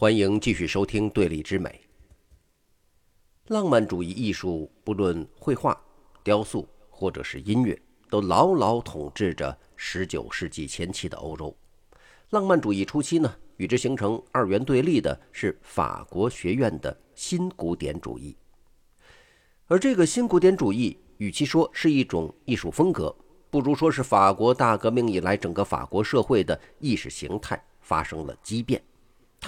欢迎继续收听《对立之美》。浪漫主义艺术，不论绘画、雕塑或者是音乐，都牢牢统治着19世纪前期的欧洲。浪漫主义初期呢，与之形成二元对立的是法国学院的新古典主义。而这个新古典主义，与其说是一种艺术风格，不如说是法国大革命以来整个法国社会的意识形态发生了畸变。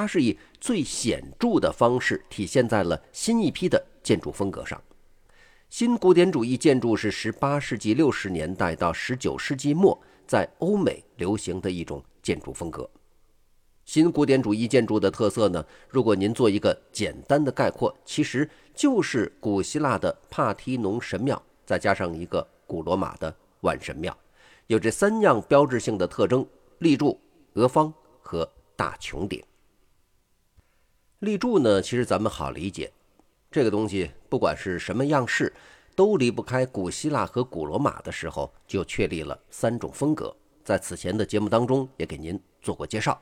它是以最显著的方式体现在了新一批的建筑风格上。新古典主义建筑是18世纪60年代到19世纪末在欧美流行的一种建筑风格。新古典主义建筑的特色呢，如果您做一个简单的概括，其实就是古希腊的帕提农神庙，再加上一个古罗马的万神庙，有这三样标志性的特征：立柱、额方和大穹顶。立柱呢，其实咱们好理解，这个东西不管是什么样式，都离不开古希腊和古罗马的时候就确立了三种风格。在此前的节目当中也给您做过介绍。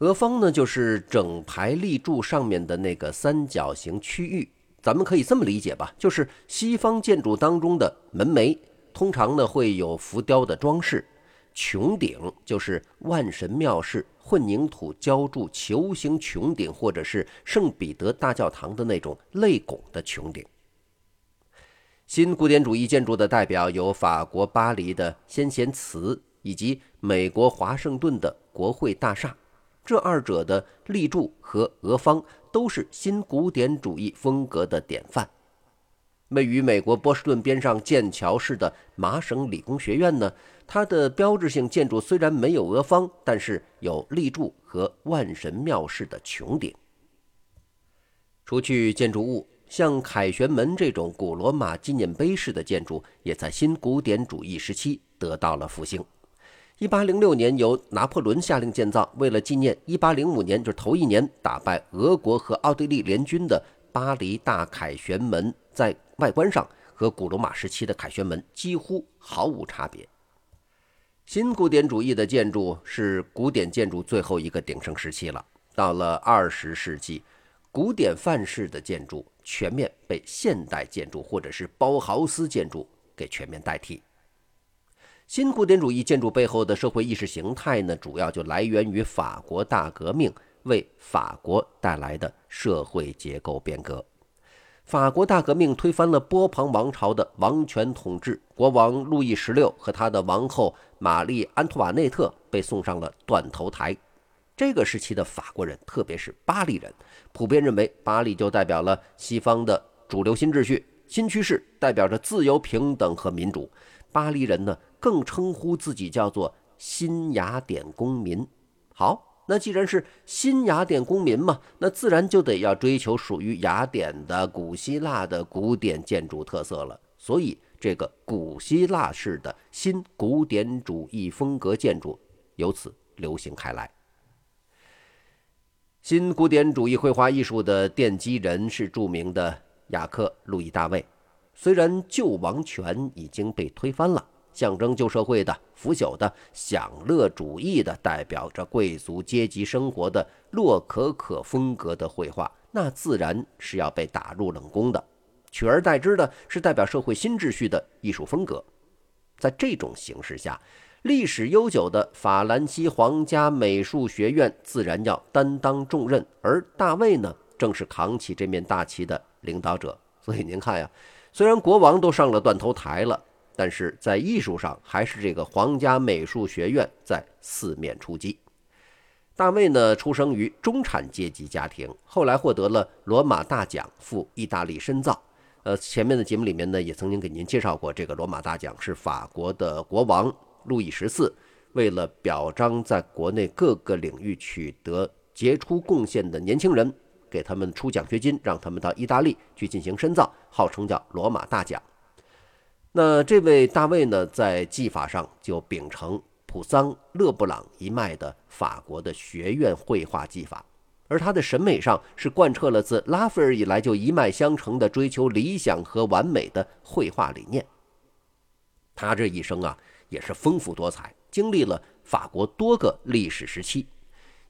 额方呢，就是整排立柱上面的那个三角形区域，咱们可以这么理解吧，就是西方建筑当中的门楣，通常呢会有浮雕的装饰。穹顶就是万神庙式混凝土浇筑球形穹顶，或者是圣彼得大教堂的那种泪拱的穹顶。新古典主义建筑的代表有法国巴黎的先贤祠，以及美国华盛顿的国会大厦。这二者的立柱和额方都是新古典主义风格的典范。位于美国波士顿边上剑桥市的麻省理工学院呢，它的标志性建筑虽然没有俄方，但是有立柱和万神庙式的穹顶。除去建筑物，像凯旋门这种古罗马纪念碑式的建筑，也在新古典主义时期得到了复兴。一八零六年由拿破仑下令建造，为了纪念一八零五年就是头一年打败俄国和奥地利联军的巴黎大凯旋门，在外观上和古罗马时期的凯旋门几乎毫无差别。新古典主义的建筑是古典建筑最后一个鼎盛时期了。到了二十世纪，古典范式的建筑全面被现代建筑或者是包豪斯建筑给全面代替。新古典主义建筑背后的社会意识形态呢，主要就来源于法国大革命为法国带来的社会结构变革。法国大革命推翻了波旁王朝的王权统治，国王路易十六和他的王后玛丽安托瓦内特被送上了断头台。这个时期的法国人，特别是巴黎人，普遍认为巴黎就代表了西方的主流新秩序、新趋势，代表着自由、平等和民主。巴黎人呢，更称呼自己叫做新雅典公民。好。那既然是新雅典公民嘛，那自然就得要追求属于雅典的古希腊的古典建筑特色了。所以，这个古希腊式的新古典主义风格建筑由此流行开来。新古典主义绘画艺术的奠基人是著名的雅克·路易·大卫，虽然旧王权已经被推翻了。象征旧社会的腐朽的享乐主义的，代表着贵族阶级生活的洛可可风格的绘画，那自然是要被打入冷宫的。取而代之的是代表社会新秩序的艺术风格。在这种形势下，历史悠久的法兰西皇家美术学院自然要担当重任，而大卫呢，正是扛起这面大旗的领导者。所以您看呀，虽然国王都上了断头台了。但是在艺术上，还是这个皇家美术学院在四面出击。大卫呢，出生于中产阶级家庭，后来获得了罗马大奖，赴意大利深造。呃，前面的节目里面呢，也曾经给您介绍过，这个罗马大奖是法国的国王路易十四为了表彰在国内各个领域取得杰出贡献的年轻人，给他们出奖学金，让他们到意大利去进行深造，号称叫罗马大奖。那这位大卫呢，在技法上就秉承普桑、勒布朗一脉的法国的学院绘画技法，而他的审美上是贯彻了自拉斐尔以来就一脉相承的追求理想和完美的绘画理念。他这一生啊，也是丰富多彩，经历了法国多个历史时期。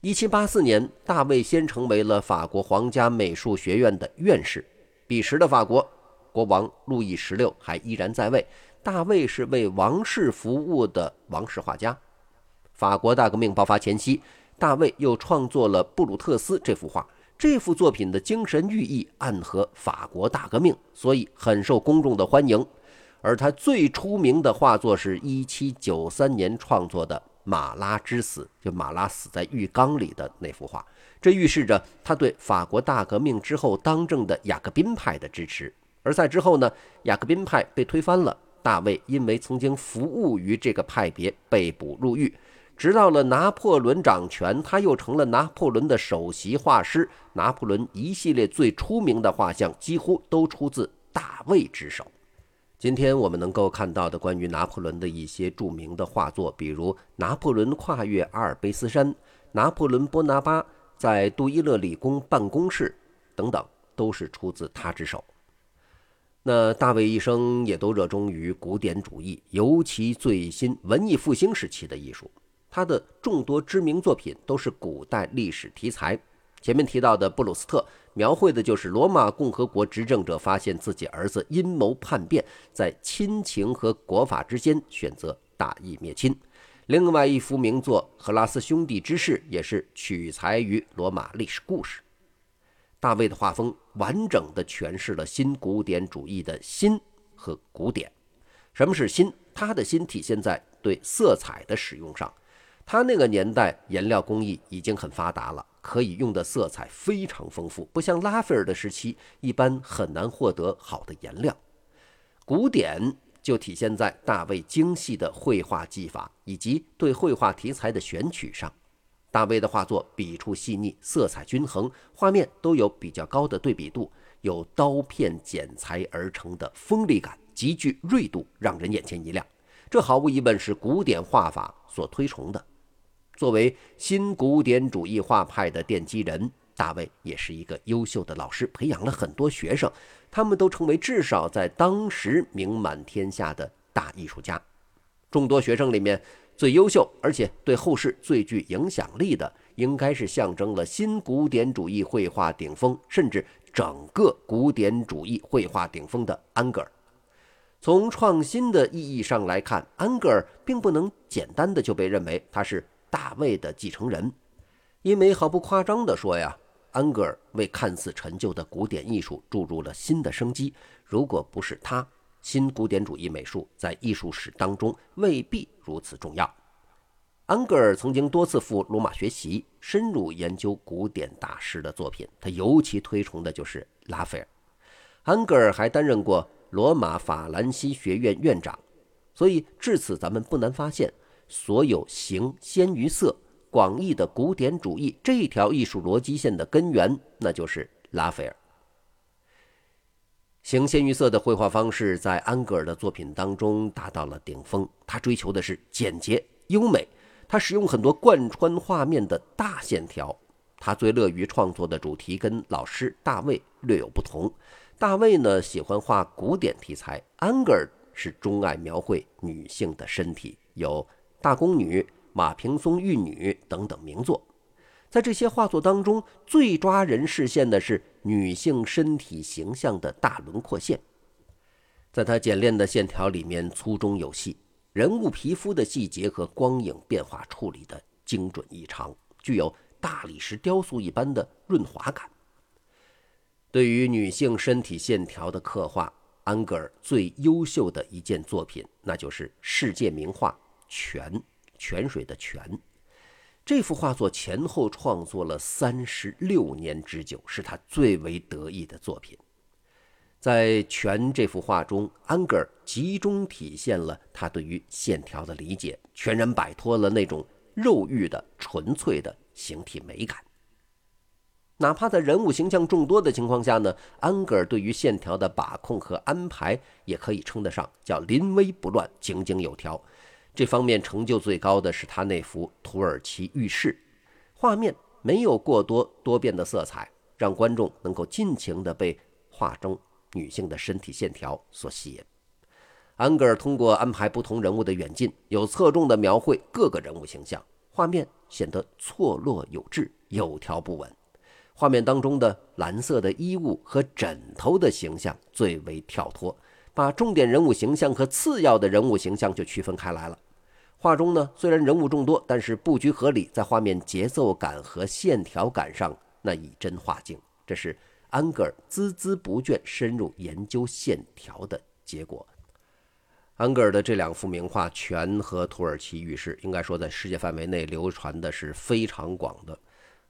一七八四年，大卫先成为了法国皇家美术学院的院士。彼时的法国国王路易十六还依然在位，大卫是为王室服务的王室画家。法国大革命爆发前夕，大卫又创作了《布鲁特斯》这幅画。这幅作品的精神寓意暗合法国大革命，所以很受公众的欢迎。而他最出名的画作是一七九三年创作的《马拉之死》，就马拉死在浴缸里的那幅画。这预示着他对法国大革命之后当政的雅各宾派的支持。而在之后呢，雅各宾派被推翻了，大卫因为曾经服务于这个派别被捕入狱。直到了拿破仑掌权，他又成了拿破仑的首席画师。拿破仑一系列最出名的画像几乎都出自大卫之手。今天我们能够看到的关于拿破仑的一些著名的画作，比如拿破仑跨越阿尔卑斯山、拿破仑波拿巴在杜伊勒理工办公室等等，都是出自他之手。那大卫一生也都热衷于古典主义，尤其最新文艺复兴时期的艺术。他的众多知名作品都是古代历史题材。前面提到的布鲁斯特，描绘的就是罗马共和国执政者发现自己儿子阴谋叛变，在亲情和国法之间选择大义灭亲。另外一幅名作《赫拉斯兄弟之事》也是取材于罗马历史故事。大卫的画风完整地诠释了新古典主义的新和古典。什么是新？他的新体现在对色彩的使用上。他那个年代颜料工艺已经很发达了，可以用的色彩非常丰富，不像拉斐尔的时期，一般很难获得好的颜料。古典就体现在大卫精细的绘画技法以及对绘画题材的选取上。大卫的画作笔触细腻，色彩均衡，画面都有比较高的对比度，有刀片剪裁而成的锋利感，极具锐度，让人眼前一亮。这毫无疑问是古典画法所推崇的。作为新古典主义画派的奠基人，大卫也是一个优秀的老师，培养了很多学生，他们都成为至少在当时名满天下的大艺术家。众多学生里面，最优秀而且对后世最具影响力的，应该是象征了新古典主义绘画顶峰，甚至整个古典主义绘画顶峰的安格尔。从创新的意义上来看，安格尔并不能简单的就被认为他是。大卫的继承人，因为毫不夸张地说呀，安格尔为看似陈旧的古典艺术注入了新的生机。如果不是他，新古典主义美术在艺术史当中未必如此重要。安格尔曾经多次赴罗马学习，深入研究古典大师的作品。他尤其推崇的就是拉斐尔。安格尔还担任过罗马法兰西学院院长，所以至此咱们不难发现。所有形先于色、广义的古典主义这条艺术逻辑线的根源，那就是拉斐尔。形先于色的绘画方式在安格尔的作品当中达到了顶峰。他追求的是简洁优美，他使用很多贯穿画面的大线条。他最乐于创作的主题跟老师大卫略有不同。大卫呢喜欢画古典题材，安格尔是钟爱描绘女性的身体，有。大宫女、马平松玉女等等名作，在这些画作当中，最抓人视线的是女性身体形象的大轮廓线。在她简练的线条里面，粗中有细，人物皮肤的细节和光影变化处理的精准异常，具有大理石雕塑一般的润滑感。对于女性身体线条的刻画，安格尔最优秀的一件作品，那就是世界名画。泉泉水的泉，这幅画作前后创作了三十六年之久，是他最为得意的作品。在全这幅画中，安格尔集中体现了他对于线条的理解，全然摆脱了那种肉欲的纯粹的形体美感。哪怕在人物形象众多的情况下呢，安格尔对于线条的把控和安排，也可以称得上叫临危不乱，井井有条。这方面成就最高的是他那幅《土耳其浴室》，画面没有过多多变的色彩，让观众能够尽情地被画中女性的身体线条所吸引。安格尔通过安排不同人物的远近，有侧重地描绘各个人物形象，画面显得错落有致、有条不紊。画面当中的蓝色的衣物和枕头的形象最为跳脱，把重点人物形象和次要的人物形象就区分开来了。画中呢，虽然人物众多，但是布局合理，在画面节奏感和线条感上那以真画境。这是安格尔孜孜不倦深入研究线条的结果。安格尔的这两幅名画《泉》和《土耳其浴室》，应该说在世界范围内流传的是非常广的。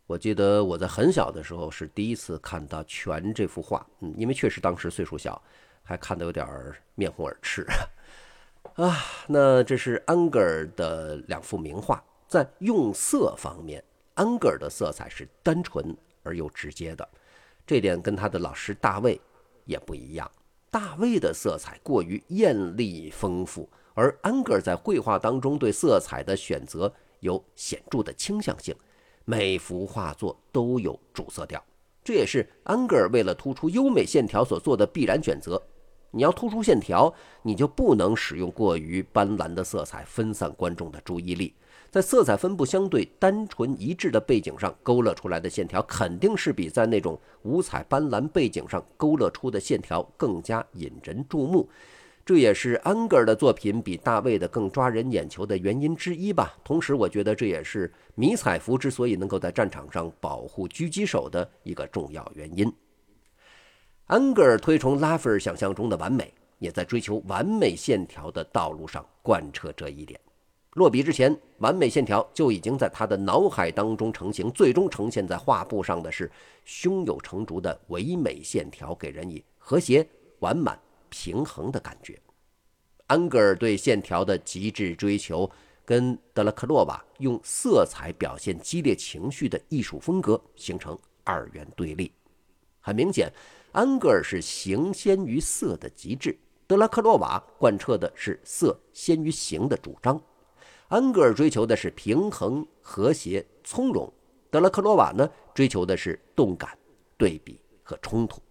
我记得我在很小的时候是第一次看到《泉》这幅画，嗯，因为确实当时岁数小，还看得有点面红耳赤啊。那这是安格尔的两幅名画，在用色方面，安格尔的色彩是单纯而又直接的，这点跟他的老师大卫也不一样。大卫的色彩过于艳丽丰富，而安格尔在绘画当中对色彩的选择有显著的倾向性。每幅画作都有主色调，这也是安格尔为了突出优美线条所做的必然选择。你要突出线条，你就不能使用过于斑斓的色彩，分散观众的注意力。在色彩分布相对单纯一致的背景上勾勒出来的线条，肯定是比在那种五彩斑斓背景上勾勒出的线条更加引人注目。这也是安格尔的作品比大卫的更抓人眼球的原因之一吧。同时，我觉得这也是迷彩服之所以能够在战场上保护狙击手的一个重要原因。安格尔推崇拉斐尔想象中的完美，也在追求完美线条的道路上贯彻这一点。落笔之前，完美线条就已经在他的脑海当中成型，最终呈现在画布上的是胸有成竹的唯美线条，给人以和谐完满。平衡的感觉，安格尔对线条的极致追求，跟德拉克洛瓦用色彩表现激烈情绪的艺术风格形成二元对立。很明显，安格尔是形先于色的极致，德拉克洛瓦贯彻的是色先于形的主张。安格尔追求的是平衡、和谐、从容，德拉克洛瓦呢，追求的是动感、对比和冲突。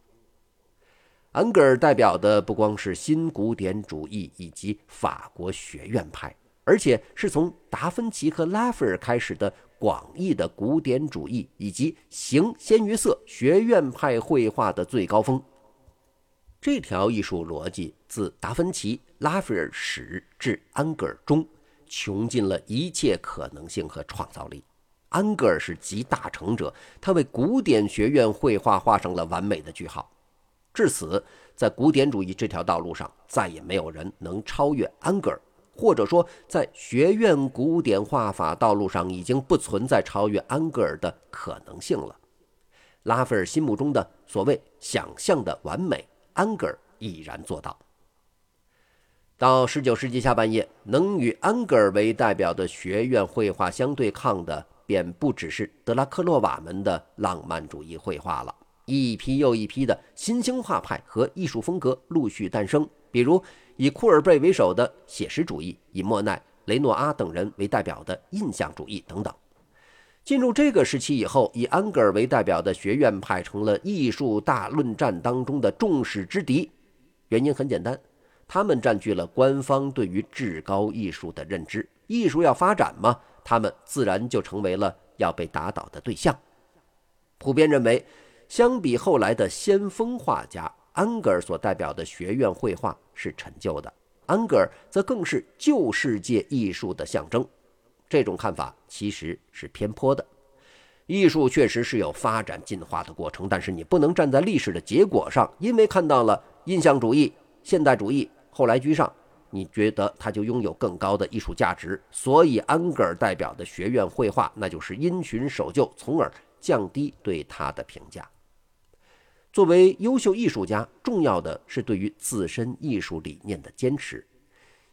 安格尔代表的不光是新古典主义以及法国学院派，而且是从达芬奇和拉斐尔开始的广义的古典主义以及形先于色学院派绘画的最高峰。这条艺术逻辑自达芬奇、拉斐尔始至安格尔终，穷尽了一切可能性和创造力。安格尔是集大成者，他为古典学院绘画画上了完美的句号。至此，在古典主义这条道路上，再也没有人能超越安格尔，或者说，在学院古典画法道路上，已经不存在超越安格尔的可能性了。拉斐尔心目中的所谓想象的完美，安格尔已然做到。到19世纪下半叶，能与安格尔为代表的学院绘画相对抗的，便不只是德拉克洛瓦们的浪漫主义绘画了。一批又一批的新兴画派和艺术风格陆续诞生，比如以库尔贝为首的写实主义，以莫奈、雷诺阿等人为代表的印象主义等等。进入这个时期以后，以安格尔为代表的学院派成了艺术大论战当中的众矢之的。原因很简单，他们占据了官方对于至高艺术的认知，艺术要发展嘛，他们自然就成为了要被打倒的对象。普遍认为。相比后来的先锋画家，安格尔所代表的学院绘画是陈旧的，安格尔则更是旧世界艺术的象征。这种看法其实是偏颇的。艺术确实是有发展进化的过程，但是你不能站在历史的结果上，因为看到了印象主义、现代主义后来居上，你觉得它就拥有更高的艺术价值。所以，安格尔代表的学院绘画那就是因循守旧，从而降低对他的评价。作为优秀艺术家，重要的是对于自身艺术理念的坚持。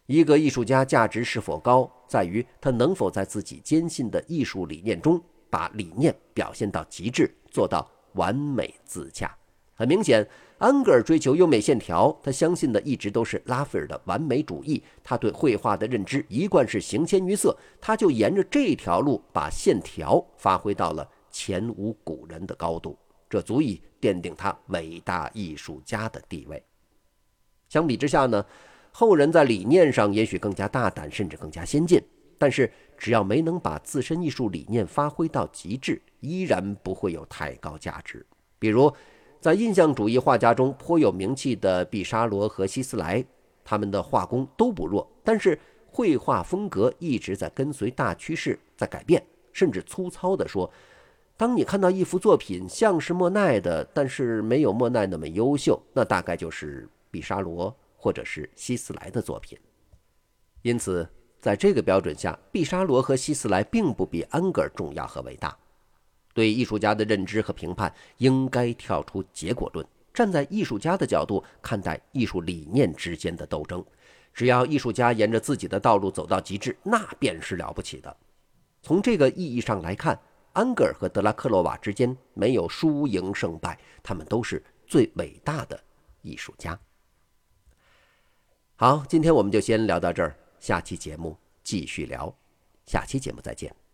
一个艺术家价值是否高，在于他能否在自己坚信的艺术理念中，把理念表现到极致，做到完美自洽。很明显，安格尔追求优美线条，他相信的一直都是拉斐尔的完美主义。他对绘画的认知一贯是形先于色，他就沿着这条路，把线条发挥到了前无古人的高度。这足以奠定他伟大艺术家的地位。相比之下呢，后人在理念上也许更加大胆，甚至更加先进。但是只要没能把自身艺术理念发挥到极致，依然不会有太高价值。比如，在印象主义画家中颇有名气的毕沙罗和希斯莱，他们的画工都不弱，但是绘画风格一直在跟随大趋势在改变。甚至粗糙地说，当你看到一幅作品像是莫奈的，但是没有莫奈那么优秀，那大概就是毕沙罗或者是希斯莱的作品。因此，在这个标准下，毕沙罗和希斯莱并不比安格尔重要和伟大。对艺术家的认知和评判，应该跳出结果论，站在艺术家的角度看待艺术理念之间的斗争。只要艺术家沿着自己的道路走到极致，那便是了不起的。从这个意义上来看，安格尔和德拉克洛瓦之间没有输赢胜败，他们都是最伟大的艺术家。好，今天我们就先聊到这儿，下期节目继续聊，下期节目再见。